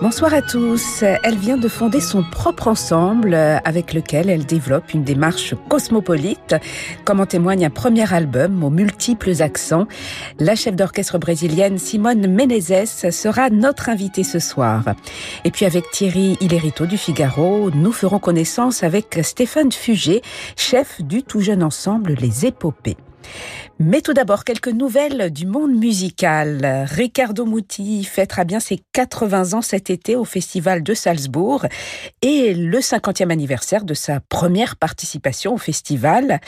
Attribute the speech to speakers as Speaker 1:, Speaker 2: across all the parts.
Speaker 1: Bonsoir à tous. Elle vient de fonder son propre ensemble avec lequel elle développe une démarche cosmopolite, comme en témoigne un premier album aux multiples accents. La chef d'orchestre brésilienne Simone Menezes sera notre invitée ce soir. Et puis avec Thierry Hilerito du Figaro, nous ferons connaissance avec Stéphane Fugé, chef du tout jeune ensemble Les Épopées. Mais tout d'abord, quelques nouvelles du monde musical. Riccardo Muti fêtera bien ses 80 ans cet été au Festival de Salzbourg et le 50e anniversaire de sa première participation au festival.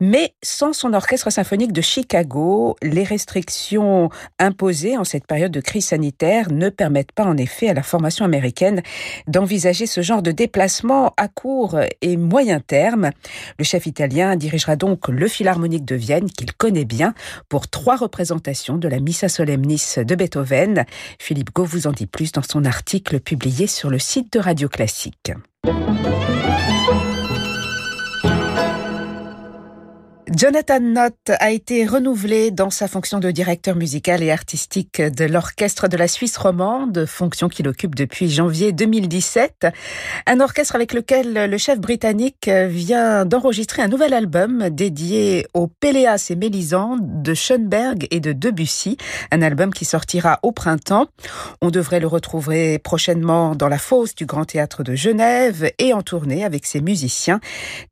Speaker 1: Mais sans son orchestre symphonique de Chicago, les restrictions imposées en cette période de crise sanitaire ne permettent pas en effet à la formation américaine d'envisager ce genre de déplacement à court et moyen terme. Le chef italien dirigera donc le Philharmonique de Vienne qu'il connaît bien pour trois représentations de la Missa Solemnis de Beethoven. Philippe Gau vous en dit plus dans son article publié sur le site de Radio Classique. Jonathan Nott a été renouvelé dans sa fonction de directeur musical et artistique de l'Orchestre de la Suisse romande, fonction qu'il occupe depuis janvier 2017. Un orchestre avec lequel le chef britannique vient d'enregistrer un nouvel album dédié aux Péléas et Mélisande de Schoenberg et de Debussy, un album qui sortira au printemps. On devrait le retrouver prochainement dans la fosse du Grand Théâtre de Genève et en tournée avec ses musiciens,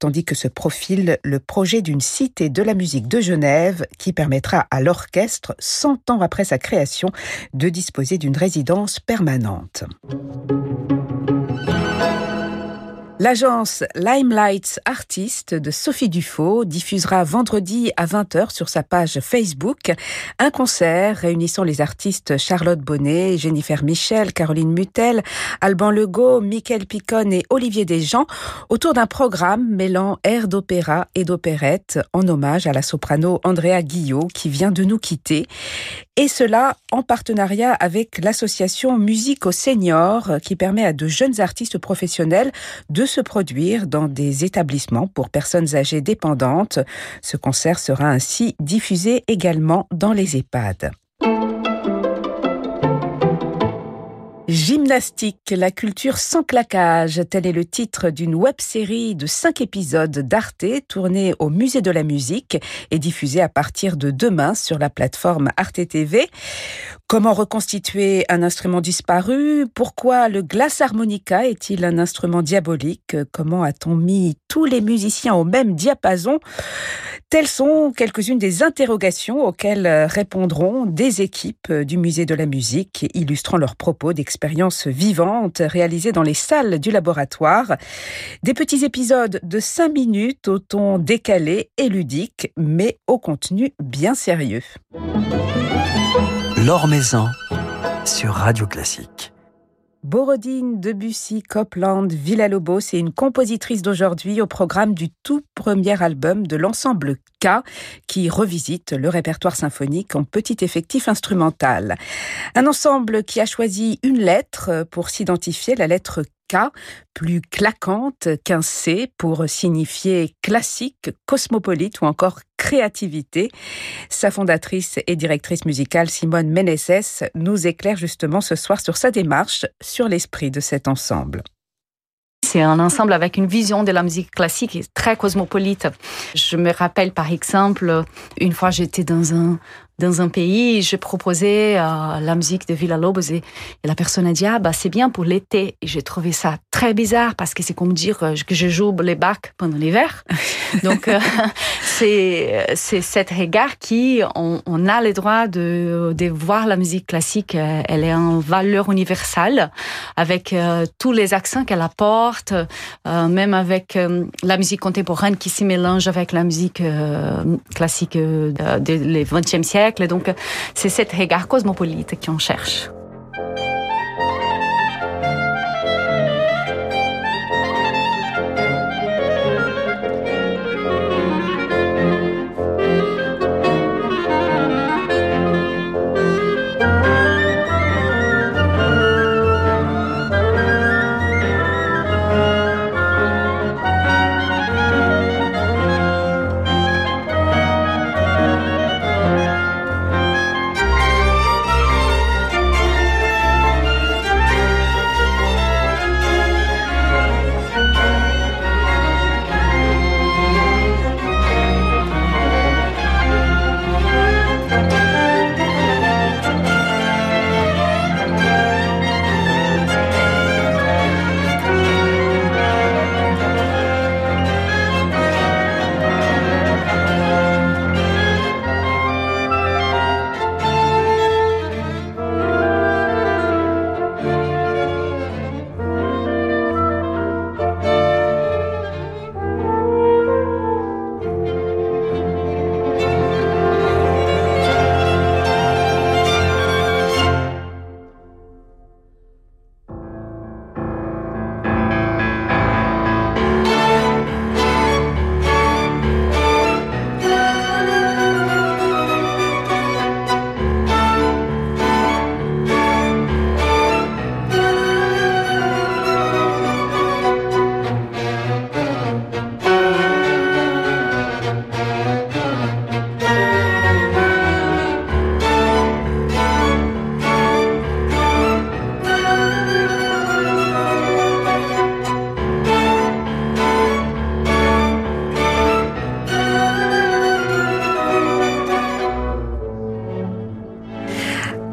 Speaker 1: tandis que se profile le projet d'une de la musique de Genève qui permettra à l'orchestre, 100 ans après sa création, de disposer d'une résidence permanente. L'agence Limelight Artist de Sophie Dufaux diffusera vendredi à 20h sur sa page Facebook un concert réunissant les artistes Charlotte Bonnet, Jennifer Michel, Caroline Mutel, Alban Legault, Michael Picon et Olivier Desjans autour d'un programme mêlant air d'opéra et d'opérette en hommage à la soprano Andrea Guillot qui vient de nous quitter. Et cela en partenariat avec l'association Musique aux seniors qui permet à de jeunes artistes professionnels de se produire dans des établissements pour personnes âgées dépendantes. Ce concert sera ainsi diffusé également dans les EHPAD. Gymnastique, la culture sans claquage, tel est le titre d'une web-série de cinq épisodes d'Arte tournée au Musée de la musique et diffusée à partir de demain sur la plateforme Arte TV. Comment reconstituer un instrument disparu? Pourquoi le glace harmonica est-il un instrument diabolique? Comment a-t-on mis tous les musiciens au même diapason? Telles sont quelques-unes des interrogations auxquelles répondront des équipes du Musée de la musique illustrant leurs propos d'expériences vivantes réalisées dans les salles du laboratoire. Des petits épisodes de 5 minutes au ton décalé et ludique, mais au contenu bien sérieux.
Speaker 2: L'Or Maison sur Radio Classique.
Speaker 1: Borodine, Debussy, Copland, Villa-Lobos est une compositrice d'aujourd'hui au programme du tout premier album de l'ensemble Qui revisite le répertoire symphonique en petit effectif instrumental. Un ensemble qui a choisi une lettre pour s'identifier, la lettre K, plus claquante qu'un C pour signifier classique, cosmopolite ou encore créativité. Sa fondatrice et directrice musicale Simone Meneses nous éclaire justement ce soir sur sa démarche, sur l'esprit de cet ensemble.
Speaker 3: C'est un ensemble avec une vision de la musique classique très cosmopolite. Je me rappelle par exemple, une fois j'étais dans un dans un pays, je proposais euh, la musique de Villa Lobos et, la personne a dit ah bah c'est bien pour l'été. Et j'ai trouvé ça très bizarre parce que c'est comme dire euh, que je joue les bacs pendant l'hiver. Donc euh, c'est c'est cet regard qui on, on, a le droit de de voir la musique classique. Elle est en valeur universelle avec tous les accents qu'elle apporte, même avec la musique contemporaine qui s'y mélange avec la musique classique du 20e siècle donc, c'est cette regard cosmopolite qu'on cherche.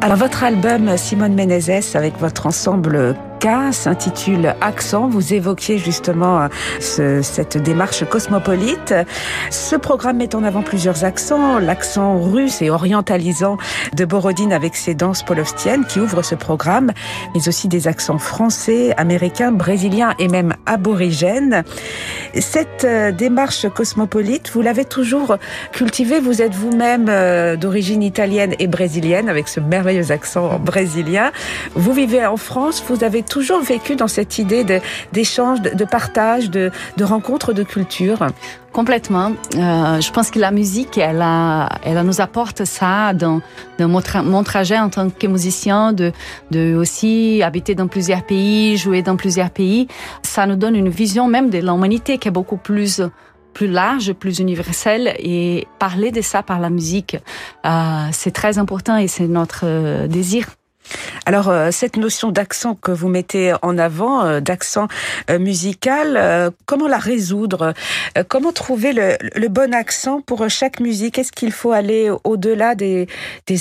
Speaker 1: Alors votre album Simone Menezes avec votre ensemble s'intitule Accent. Vous évoquiez justement euh, cette démarche cosmopolite. Ce programme met en avant plusieurs accents. L'accent russe et orientalisant de Borodine avec ses danses polovstiennes qui ouvrent ce programme, mais aussi des accents français, américains, brésiliens et même aborigènes. Cette euh, démarche cosmopolite, vous l'avez toujours cultivée. Vous êtes vous-même euh, d'origine italienne et brésilienne avec ce merveilleux accent brésilien. Vous vivez en France. Vous avez toujours vécu dans cette idée d'échange, de, partage, de, de rencontre de culture
Speaker 3: Complètement. Euh, je pense que la musique, elle, a, elle nous apporte ça dans, dans mon, trajet en tant que musicien, de, de aussi habiter dans plusieurs pays, jouer dans plusieurs pays. Ça nous donne une vision même de l'humanité qui est beaucoup plus plus large, plus universelle et parler de ça par la musique, euh, c'est très important et c'est notre euh, désir.
Speaker 1: Alors euh, cette notion d'accent que vous mettez en avant, euh, d'accent euh, musical, comment la résoudre? Comment trouver le, bon accent pour chaque musique? Est-ce qu'il faut aller au-delà des,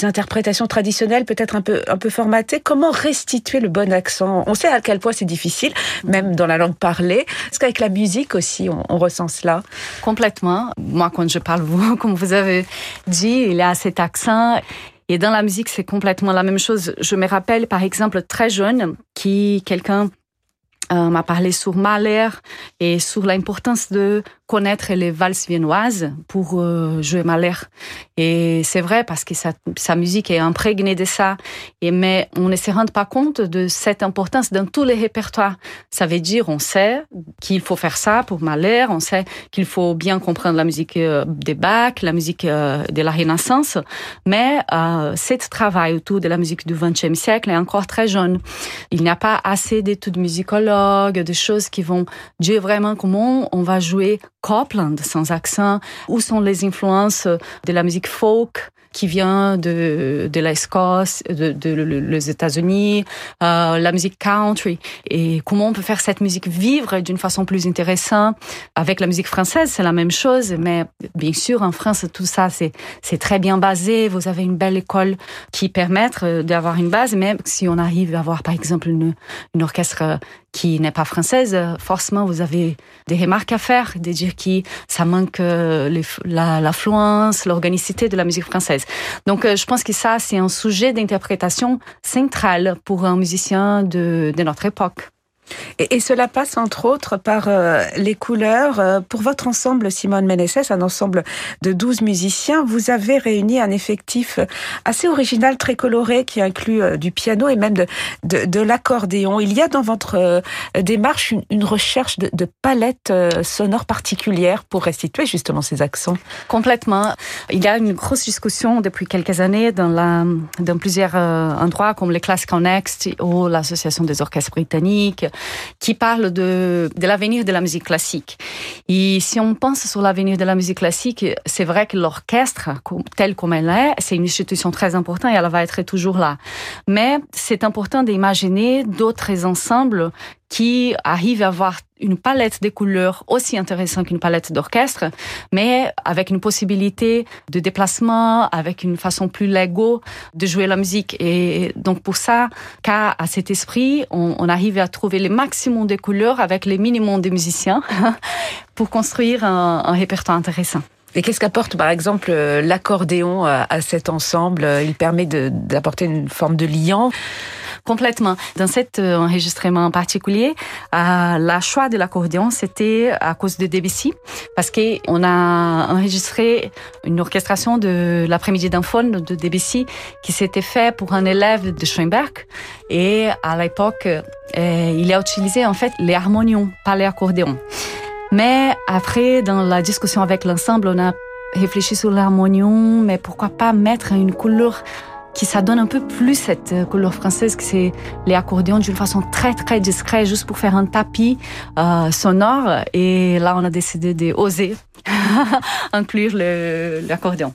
Speaker 1: interprétations traditionnelles, peut-être un peu un peu formatées? Comment restituer le bon accent? On sait à quel point c'est difficile, même dans la langue parlée. Est-ce qu'avec la musique aussi, on, on, ressent cela.
Speaker 3: Complètement. Moi, quand je parle vous, comme vous avez dit, il y a cet accent et dans la musique, c'est complètement la même chose. Je me rappelle, par exemple, très jeune, qui quelqu'un euh, m'a parlé sur Mahler et sur l'importance de connaître les valses viennoises pour euh, jouer Mahler. Et c'est vrai parce que sa, sa, musique est imprégnée de ça. Et mais on ne se rend pas compte de cette importance dans tous les répertoires. Ça veut dire on sait qu'il faut faire ça pour Mahler, on sait qu'il faut bien comprendre la musique euh, des Bach, la musique euh, de la Renaissance, mais euh, ce travail autour de la musique du XXe siècle est encore très jeune. Il n'y a pas assez d'études musicologues, de choses qui vont dire vraiment comment on va jouer Copland sans accent, où sont les influences de la musique folk qui vient de, de l'Escosse, de, les États-Unis, euh, la musique country, et comment on peut faire cette musique vivre d'une façon plus intéressante. Avec la musique française, c'est la même chose, mais bien sûr, en France, tout ça, c'est, très bien basé. Vous avez une belle école qui permet d'avoir une base, mais si on arrive à avoir, par exemple, une, une orchestre qui n'est pas française, forcément vous avez des remarques à faire, de dire qui ça manque euh, l'affluence, l'organicité de la musique française. Donc euh, je pense que ça c'est un sujet d'interprétation central pour un musicien de notre époque.
Speaker 1: Et, cela passe entre autres par euh, les couleurs. Euh, pour votre ensemble, Simone Meneses, un ensemble de 12 musiciens, vous avez réuni un effectif assez original, très coloré, qui inclut euh, du piano et même de, de, de l'accordéon. Il y a dans votre démarche une, recherche de, de palettes sonores particulières pour restituer justement ces accents.
Speaker 3: Complètement. Il y a une grosse discussion depuis quelques années dans, la, dans plusieurs endroits comme les classes Connect ou l'Association des orchestres britanniques qui parle de, de l'avenir de la musique classique. Et si on pense sur l'avenir de la musique classique, c'est vrai que l'orchestre, tel comme elle est, c'est une institution très importante et elle va être toujours là. Mais c'est important d'imaginer d'autres ensembles qui arrive à avoir une palette de couleurs aussi intéressante qu'une palette d'orchestre, mais avec une possibilité de déplacement, avec une façon plus légaux de jouer la musique. Et donc pour ça, qu'à à cet esprit, on, arrive à trouver le maximum de couleurs avec le minimum de musiciens pour construire un répertoire intéressant.
Speaker 1: Et qu'est-ce qu'apporte par exemple l'accordéon à cet ensemble? Il permet d'apporter une forme de liant
Speaker 3: Complètement. Dans cet euh, enregistrement en particulier, euh, la choix de l'accordéon, c'était à cause de Debussy, parce qu'on a enregistré une orchestration de l'après-midi d'un de Debussy qui s'était fait pour un élève de Schoenberg. Et à l'époque, euh, il a utilisé en fait les harmonions, pas les accordéons. Mais après, dans la discussion avec l'ensemble, on a réfléchi sur l'harmonion, mais pourquoi pas mettre une couleur qui ça donne un peu plus cette euh, couleur française que c'est les accordéons d'une façon très très discrète juste pour faire un tapis euh, sonore et là on a décidé d'oser inclure l'accordéon.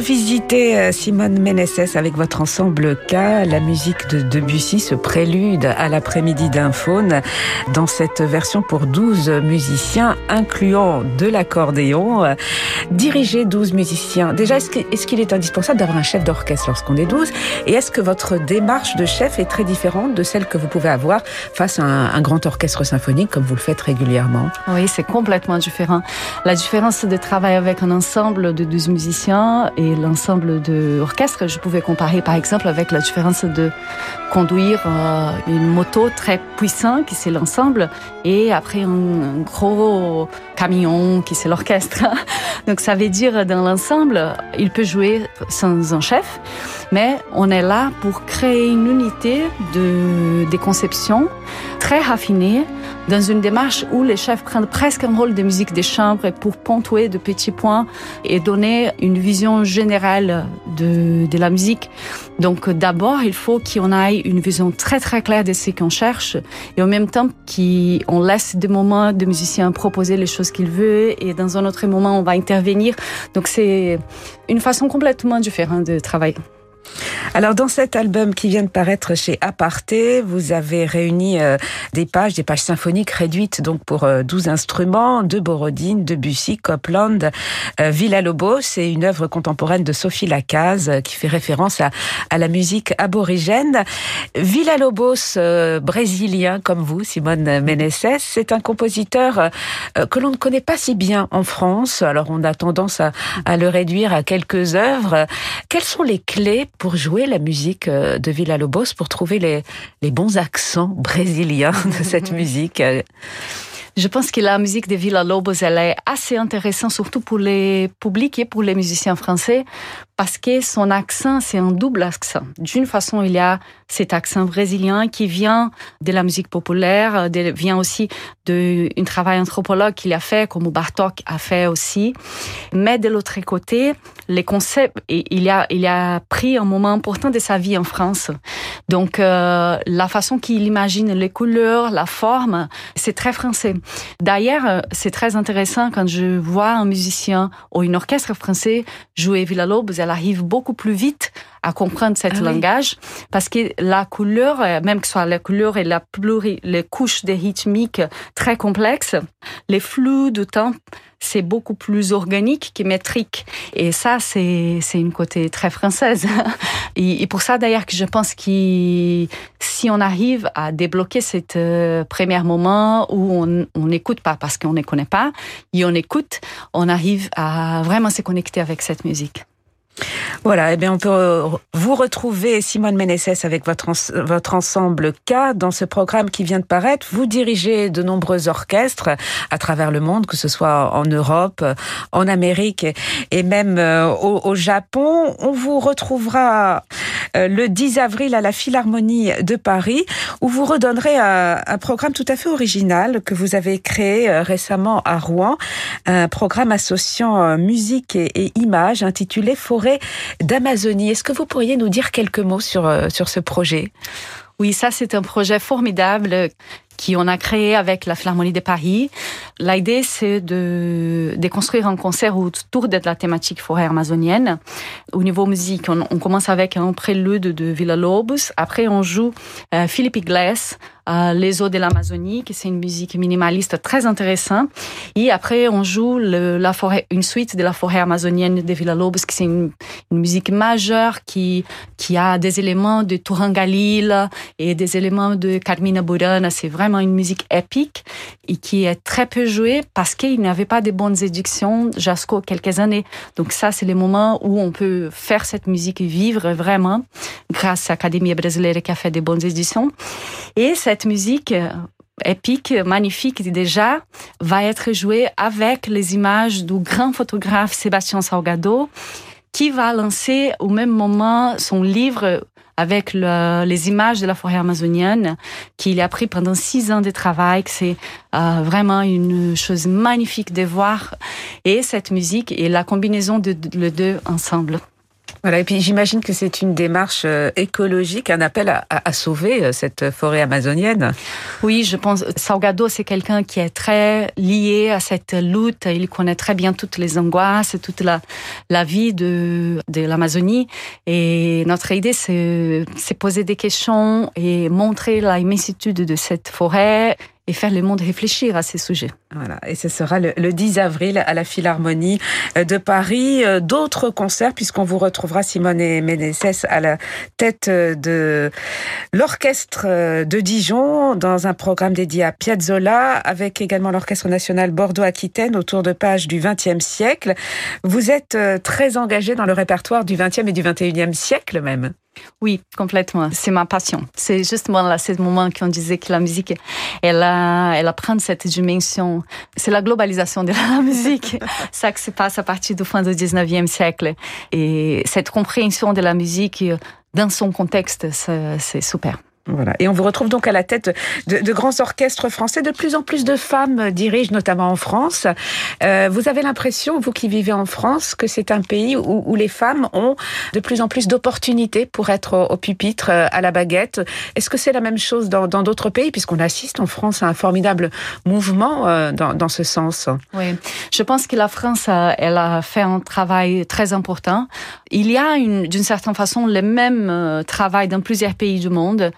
Speaker 1: Vous revisitez euh, Simone Méneses avec votre ensemble K, la musique de Debussy, ce prélude à l'après-midi d'un faune, dans cette version pour 12 musiciens, incluant de l'accordéon, euh, diriger 12 musiciens. Déjà, est-ce qu'il est, indispensable d'avoir un chef d'orchestre lorsqu'on est 12 Et est-ce que votre démarche de chef est très différente de celle que vous pouvez avoir face à un, un grand orchestre symphonique comme vous le faites régulièrement?
Speaker 3: Oui, c'est complètement différent. La différence de travailler avec un ensemble de 12 musiciens, et l'ensemble de l'orchestre. Je pouvais comparer par exemple avec la différence de conduire euh, une moto très puissante qui c'est l'ensemble et après un, gros camion qui c'est l'orchestre. Donc ça veut dire dans l'ensemble, il peut jouer sans un chef, mais on est là pour créer une unité de des conceptions très raffinées dans une démarche où les chefs prennent presque un rôle de musique des chambres pour ponctuer de petits points et donner une vision générale de, de la musique. Donc d'abord, il faut qu'on ait une vision très très claire de ce qu'on cherche et en même temps qu'on laisse des moments de musiciens proposer les choses qu'ils veulent et dans un autre moment, on va intervenir. Donc c'est une façon complètement différente de travailler.
Speaker 1: Alors dans cet album qui vient de paraître chez Aparté, vous avez réuni euh, des pages, des pages symphoniques réduites donc pour 12 euh, instruments de Borodine, de Bussy, Copland, euh, Villa-Lobos et une œuvre contemporaine de Sophie Lacaze qui fait référence à, à la musique aborigène. Villa-Lobos, brésilien comme vous, Simone Meneses, c'est un compositeur que l'on ne connaît pas si bien en France. Alors on a tendance à, à le réduire à quelques œuvres. Quelles sont les clés pour jouer la musique euh, de Villa Lobos, pour trouver les, les bons accents brésiliens de cette musique
Speaker 3: je pense que la musique de Villa Lobos, elle est assez intéressante, surtout pour les publics et pour les musiciens français, parce que son accent, c'est un double accent. D'une façon, il y a cet accent brésilien qui vient de la musique populaire, de, vient aussi d'un travail anthropologue qu'il a fait, comme Bartok a fait aussi. Mais de l'autre côté, les concepts, il a, il a pris un moment important de sa vie en France. Donc, euh, la façon qu'il imagine les couleurs, la forme, c'est très français. D'ailleurs, c'est très intéressant quand je vois un musicien ou une orchestre français jouer Villa Lobos, elle arrive beaucoup plus vite à comprendre cet ah langage parce que la couleur, euh, même que ce soit la couleur et la pluri, les couches des rythmiques très complexes, les flux de temps, c'est beaucoup plus organique que métrique. Et ça, c'est, c'est une côté très française. Et, pour ça, d'ailleurs, que je pense que si on arrive à débloquer cet euh, premier moment où on n'écoute pas parce qu'on ne connaît pas, et on écoute, on arrive à vraiment se connecter avec cette musique.
Speaker 1: Voilà, eh bien on peut vous retrouver Simone Méneses avec votre votre ensemble K dans ce programme qui vient de paraître. Vous dirigez de nombreux orchestres à travers le monde, que ce soit en Europe, en Amérique et même euh, au, Japon. On vous retrouvera euh, le 10 avril à la Philharmonie de Paris où vous redonnerez un, programme tout à fait original que vous avez créé euh, récemment à Rouen, un programme associant musique et, images intitulé d'Amazonie. Est-ce que vous pourriez nous dire quelques mots sur, euh, sur ce projet?
Speaker 3: Oui, ça c'est un projet formidable qui on a créé avec la Philharmonie de Paris. L'idée, c'est de, de construire un concert autour de la thématique forêt amazonienne. Au niveau musique, on, commence avec un prélude de Villa Lobos. Après, on joue euh, Philippe Iglesias, Les eaux de l'Amazonie, qui c'est une musique minimaliste très intéressante. Et après, on joue la forêt, une suite de la forêt amazonienne de Villa Lobos, qui c'est une, musique majeure qui, qui a des éléments de Turangalil et des éléments de Carmina Burana. C'est vraiment une musique épique et qui est très peu jouée parce qu'il n'y avait pas de bonnes éditions jusqu'à quelques années. Donc ça, c'est les moments où on peut faire cette musique vivre vraiment grâce à l'Académie brésilienne qui a fait des bonnes éditions. Et cette musique euh, épique, magnifique déjà, va être jouée avec les images du grand photographe Sébastien Salgado, qui va lancer au même moment son livre avec le, les images de la forêt amazonienne qu'il a pris pendant six ans de travail. C'est euh, vraiment une chose magnifique de voir et cette musique et la combinaison de, de les deux ensemble.
Speaker 1: Voilà, et puis j'imagine que c'est une démarche euh, écologique, un appel à, sauver euh, cette forêt amazonienne.
Speaker 3: Oui, je pense. Salgado, c'est quelqu'un qui est très lié à cette lutte. Il connaît très bien toutes les angoisses, toute la, vie de, l'Amazonie. Et notre idée, c'est, poser des questions et montrer la immensité de cette forêt et faire le monde réfléchir à ces sujets.
Speaker 1: Voilà, et ce sera le, 10 avril à la Philharmonie euh, de Paris. Euh, d'autres concerts, puisqu'on vous retrouvera Simone et Ménécès à la tête euh, de l'orchestre de Dijon dans un programme dédié à Piazzolla, avec également l'Orchestre national Bordeaux-Aquitaine autour de pages du XXe siècle. Vous êtes très engagé dans le répertoire du XXe et du XXIe siècle même.
Speaker 3: Oui, complètement. C'est ma passion. C'est justement là, ce moment qu'on disait que la musique, elle a, elle prend cette dimension. C'est la globalisation de la musique. Ça qui se passe à partir du fin du 19e siècle. Et cette compréhension de la musique dans son contexte, c'est super.
Speaker 1: Voilà. Et on vous retrouve donc à la tête de, de, grands orchestres français. De plus en plus de femmes dirigent, notamment en France. Euh, vous avez l'impression, vous qui vivez en France, que c'est un pays où, où, les femmes ont de plus en plus d'opportunités pour être au, pupitre, euh, à la baguette. Est-ce que c'est la même chose dans d'autres pays, puisqu'on assiste en France à un formidable mouvement euh, dans, dans, ce sens?
Speaker 3: Oui, je pense que la France, elle a fait un travail très important. Il y a d'une certaine façon le même euh, travail dans plusieurs pays du monde.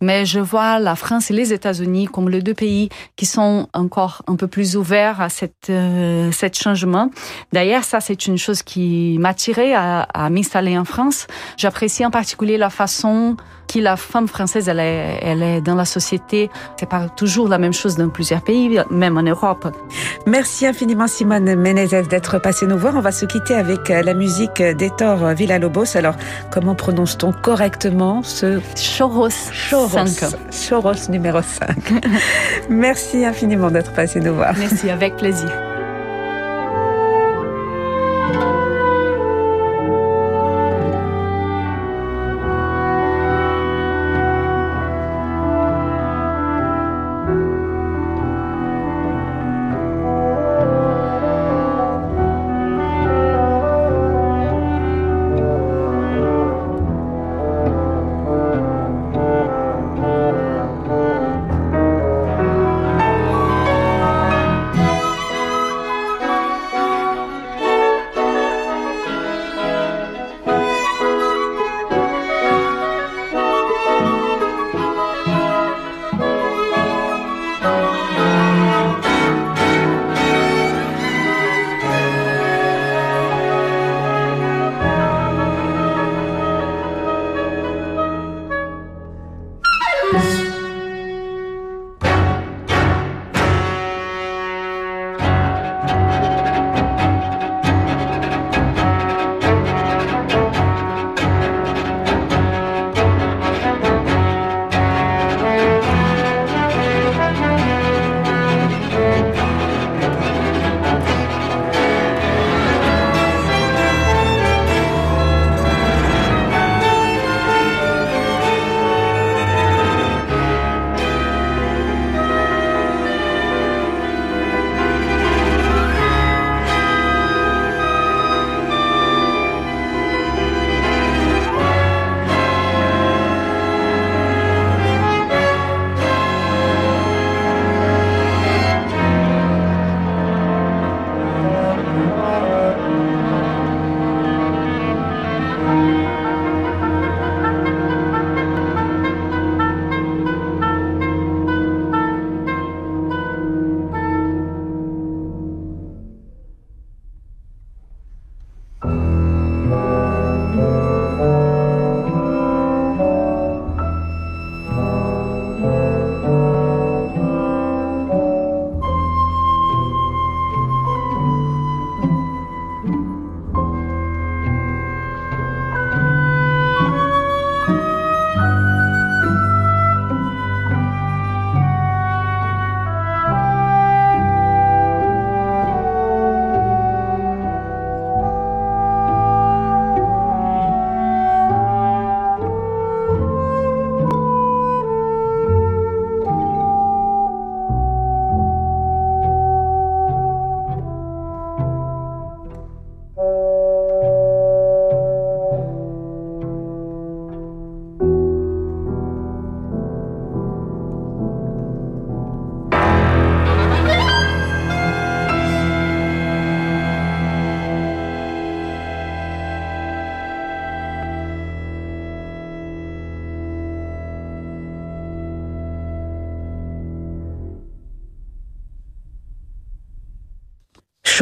Speaker 3: Mais je vois la France et les États-Unis comme les deux pays qui sont encore un peu plus ouverts à cette, euh, cet changement. D'ailleurs, ça, c'est une chose qui m'a tiré à, à m'installer en France. J'apprécie en particulier la façon qui la femme française, elle est, elle est dans la société. C'est pas toujours la même chose dans plusieurs pays, même en Europe.
Speaker 1: Merci infiniment Simone Menezes d'être passée nous voir. On va se quitter avec euh, la musique d'Hector Villalobos. Alors, comment prononce-t-on correctement ce
Speaker 3: Choros
Speaker 1: Choros 5. Choros numéro 5. Merci infiniment d'être passé nous voir.
Speaker 3: Merci, avec plaisir.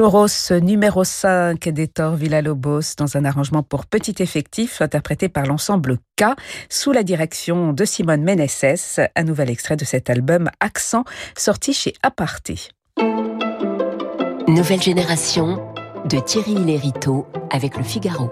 Speaker 1: Choros numéro 5 d'Hector Villa-Lobos dans un arrangement pour petit effectif interprété par l'ensemble K sous la direction de Simone Meneses, un nouvel extrait de cet album Accent sorti chez Aparté.
Speaker 4: Nouvelle génération de Thierry Lériteau avec le Figaro.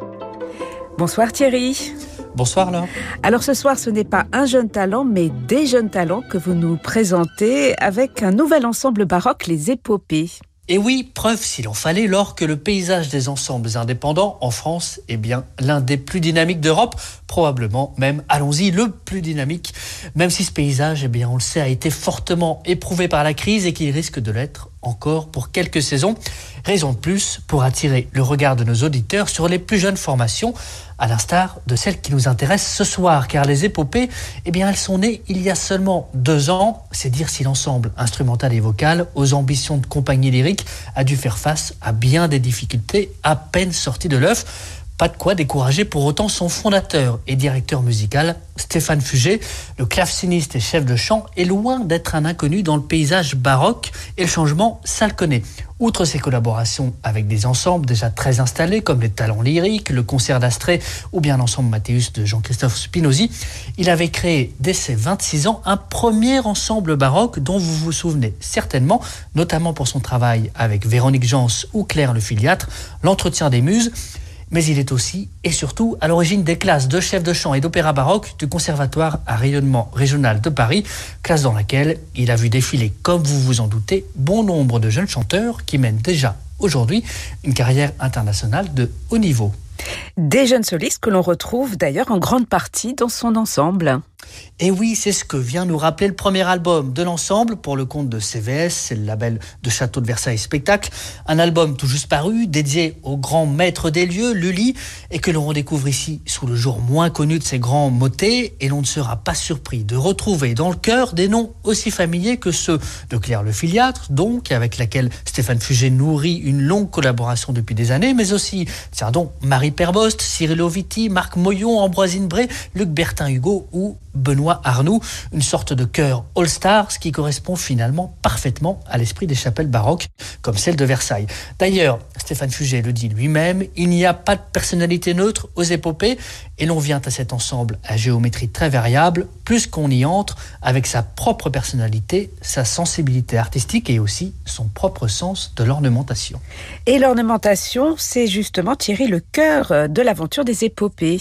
Speaker 1: Bonsoir Thierry.
Speaker 5: Bonsoir Laure.
Speaker 1: Alors ce soir, ce n'est pas un jeune talent, mais des jeunes talents que vous nous présentez avec un nouvel ensemble baroque, les Épopées.
Speaker 5: Et oui, preuve s'il en fallait, lors que le paysage des ensembles indépendants en France est bien l'un des plus dynamiques d'Europe, probablement même, allons-y, le plus dynamique, même si ce paysage, eh bien, on le sait, a été fortement éprouvé par la crise et qu'il risque de l'être encore pour quelques saisons. Raison de plus pour attirer le regard de nos auditeurs sur les plus jeunes formations, à l'instar de celles qui nous intéressent ce soir, car les épopées, eh bien, elles sont nées il y a seulement deux ans. C'est dire si l'ensemble instrumental et vocal, aux ambitions de compagnie lyrique, a dû faire face à bien des difficultés à peine sorties de l'œuf. Pas de quoi décourager pour autant son fondateur et directeur musical, Stéphane Fugé. Le claveciniste et chef de chant est loin d'être un inconnu dans le paysage baroque et le changement, ça le connaît. Outre ses collaborations avec des ensembles déjà très installés comme les Talents Lyriques, le Concert d'Astrée ou bien l'ensemble Mathéus de Jean-Christophe Spinozzi, il avait créé dès ses 26 ans un premier ensemble baroque dont vous vous souvenez certainement, notamment pour son travail avec Véronique Jans ou Claire le Filiatre, l'entretien des muses mais il est aussi et surtout à l'origine des classes de chef de chant et d'opéra baroque du Conservatoire à rayonnement régional de Paris, classe dans laquelle il a vu défiler, comme vous vous en doutez, bon nombre de jeunes chanteurs qui mènent déjà aujourd'hui une carrière internationale de haut niveau.
Speaker 1: Des jeunes solistes que l'on retrouve d'ailleurs en grande partie dans son ensemble.
Speaker 5: Et oui, c'est ce que vient nous rappeler le premier album de l'ensemble pour le compte de CVS, le label de Château de Versailles Spectacle. Un album tout juste paru, dédié au grand maître des lieux, Lully, et que l'on redécouvre ici sous le jour moins connu de ses grands motets, et l'on ne sera pas surpris de retrouver dans le cœur des noms aussi familiers que ceux de Claire Le Filiatre, donc, avec laquelle Stéphane Fugé nourrit une longue collaboration depuis des années, mais aussi, tiens donc, Marie Perbost, Cyril Oviti, Marc Moyon, Ambroisine Bray, Luc Bertin Hugo ou Benoît Arnoux, une sorte de chœur all-stars qui correspond finalement parfaitement à l'esprit des chapelles baroques comme celle de Versailles. D'ailleurs, Stéphane Fugé le dit lui-même, il n'y a pas de personnalité neutre aux épopées et l'on vient à cet ensemble à géométrie très variable, plus qu'on y entre avec sa propre personnalité, sa sensibilité artistique et aussi son propre sens de l'ornementation.
Speaker 1: Et l'ornementation, c'est justement Thierry le cœur de l'aventure des épopées.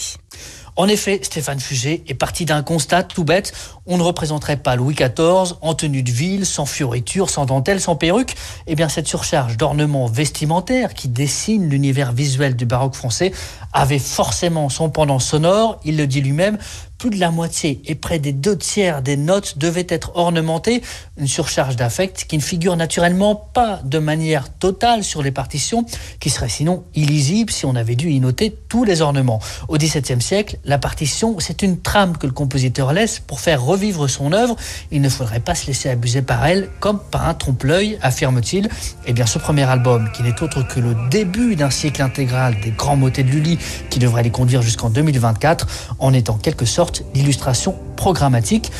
Speaker 5: En effet, Stéphane Fugé est parti d'un constat tout bête. On ne représenterait pas Louis XIV en tenue de ville, sans fioriture, sans dentelle, sans perruque. Eh bien, cette surcharge d'ornements vestimentaires qui dessine l'univers visuel du baroque français avait forcément son pendant sonore. Il le dit lui-même, plus de la moitié et près des deux tiers des notes devaient être ornementées, une surcharge d'affect qui ne figure naturellement pas de manière totale sur les partitions, qui serait sinon illisible si on avait dû y noter tous les ornements. Au XVIIe siècle, la partition, c'est une trame que le compositeur laisse pour faire revivre son œuvre. Il ne faudrait pas se laisser abuser par elle, comme par un trompe-l'œil, affirme-t-il. Eh bien, ce premier album, qui n'est autre que le début d'un cycle intégral des grands motets de Lully, qui devrait les conduire jusqu'en 2024, en est en quelque sorte d'illustration programmatique.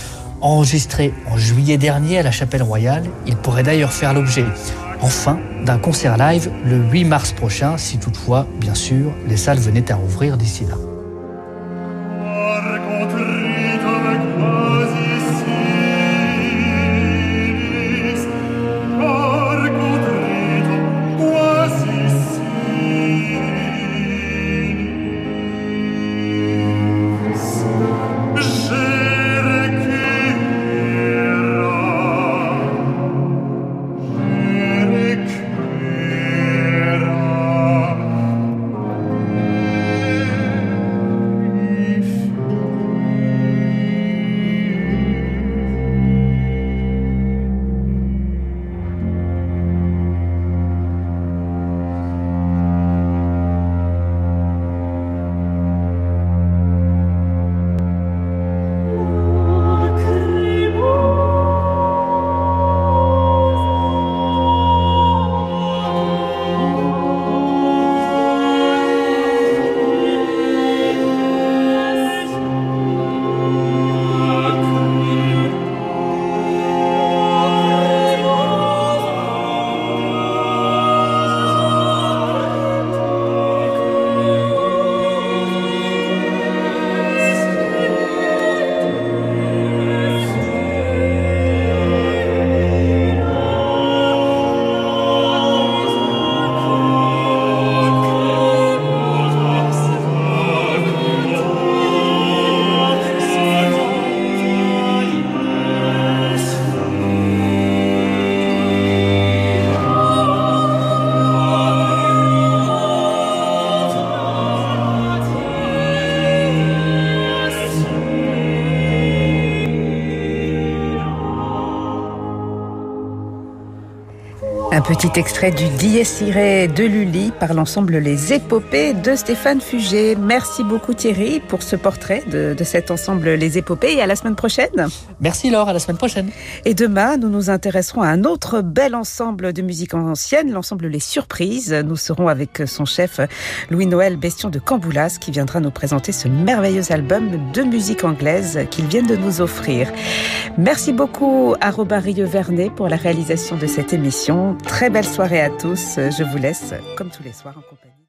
Speaker 5: Enregistré en juillet dernier à la Chapelle Royale, il pourrait d'ailleurs faire l'objet, enfin, d'un concert live le 8 mars prochain, si toutefois, bien sûr, les salles venaient à rouvrir d'ici là.
Speaker 1: Petit extrait du Dies Irae de Lully par l'ensemble Les Épopées de Stéphane Fugé. Merci beaucoup Thierry pour ce portrait de, de, cet ensemble Les Épopées et à la semaine prochaine.
Speaker 5: Merci Laure, à la semaine prochaine.
Speaker 1: Et demain, nous nous intéresserons à un autre bel ensemble de musique ancienne, l'ensemble Les Surprises. Nous serons avec son chef Louis-Noël Bestion de Camboulas qui viendra nous présenter ce merveilleux album de musique anglaise qu'il vient de nous offrir. Merci beaucoup à Robin Rieux-Vernet pour la réalisation de cette émission. Très belle soirée à tous. Je vous laisse, comme tous les soirs, en compagnie.